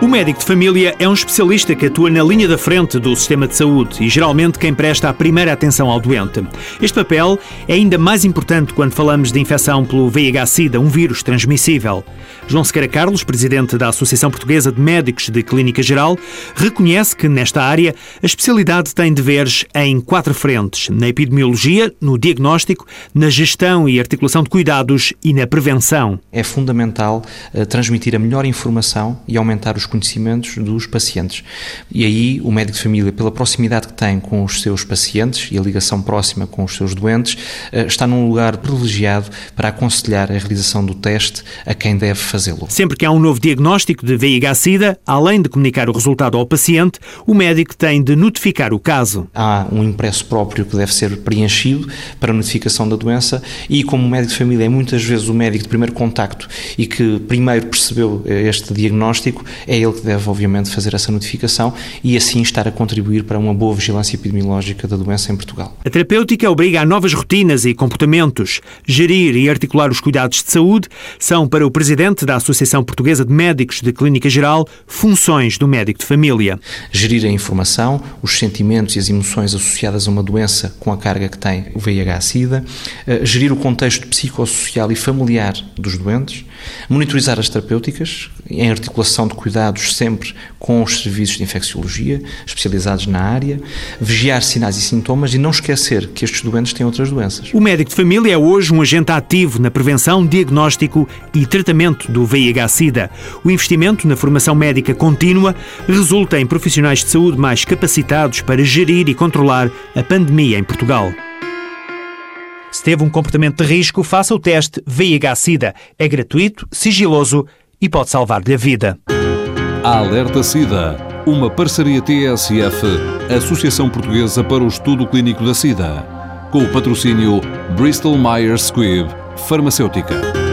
O médico de família é um especialista que atua na linha da frente do sistema de saúde e geralmente quem presta a primeira atenção ao doente. Este papel é ainda mais importante quando falamos de infecção pelo VIH-Sida, um vírus transmissível. João Sequeira Carlos, presidente da Associação Portuguesa de Médicos de Clínica Geral, reconhece que nesta área a especialidade tem deveres em quatro frentes: na epidemiologia, no diagnóstico, na gestão e articulação de cuidados e na prevenção. É fundamental uh, transmitir a melhor informação e aumentar os conhecimentos dos pacientes. E aí o médico de família, pela proximidade que tem com os seus pacientes e a ligação próxima com os seus doentes, eh, está num lugar privilegiado para aconselhar a realização do teste a quem deve fazê-lo. Sempre que há um novo diagnóstico de VIH-Sida, além de comunicar o resultado ao paciente, o médico tem de notificar o caso. Há um impresso próprio que deve ser preenchido para a notificação da doença e como o médico de família é muitas vezes o médico de primeiro contacto e que primeiro percebeu eh, este diagnóstico, é ele que deve, obviamente, fazer essa notificação e assim estar a contribuir para uma boa vigilância epidemiológica da doença em Portugal. A terapêutica obriga a novas rotinas e comportamentos. Gerir e articular os cuidados de saúde são, para o presidente da Associação Portuguesa de Médicos de Clínica Geral, funções do médico de família. Gerir a informação, os sentimentos e as emoções associadas a uma doença com a carga que tem o VIH-Sida, eh, gerir o contexto psicossocial e familiar dos doentes, monitorizar as terapêuticas em articulação de cuidados cuidados sempre com os serviços de infecciologia, especializados na área, vigiar sinais e sintomas e não esquecer que estes doentes têm outras doenças. O médico de família é hoje um agente ativo na prevenção, diagnóstico e tratamento do VIH-Sida. O investimento na formação médica contínua resulta em profissionais de saúde mais capacitados para gerir e controlar a pandemia em Portugal. Se teve um comportamento de risco, faça o teste VIH-Sida. É gratuito, sigiloso e pode salvar-lhe a vida. Alerta SIDA, uma parceria TSF, Associação Portuguesa para o Estudo Clínico da SIDA, com o patrocínio Bristol Myers Squibb Farmacêutica.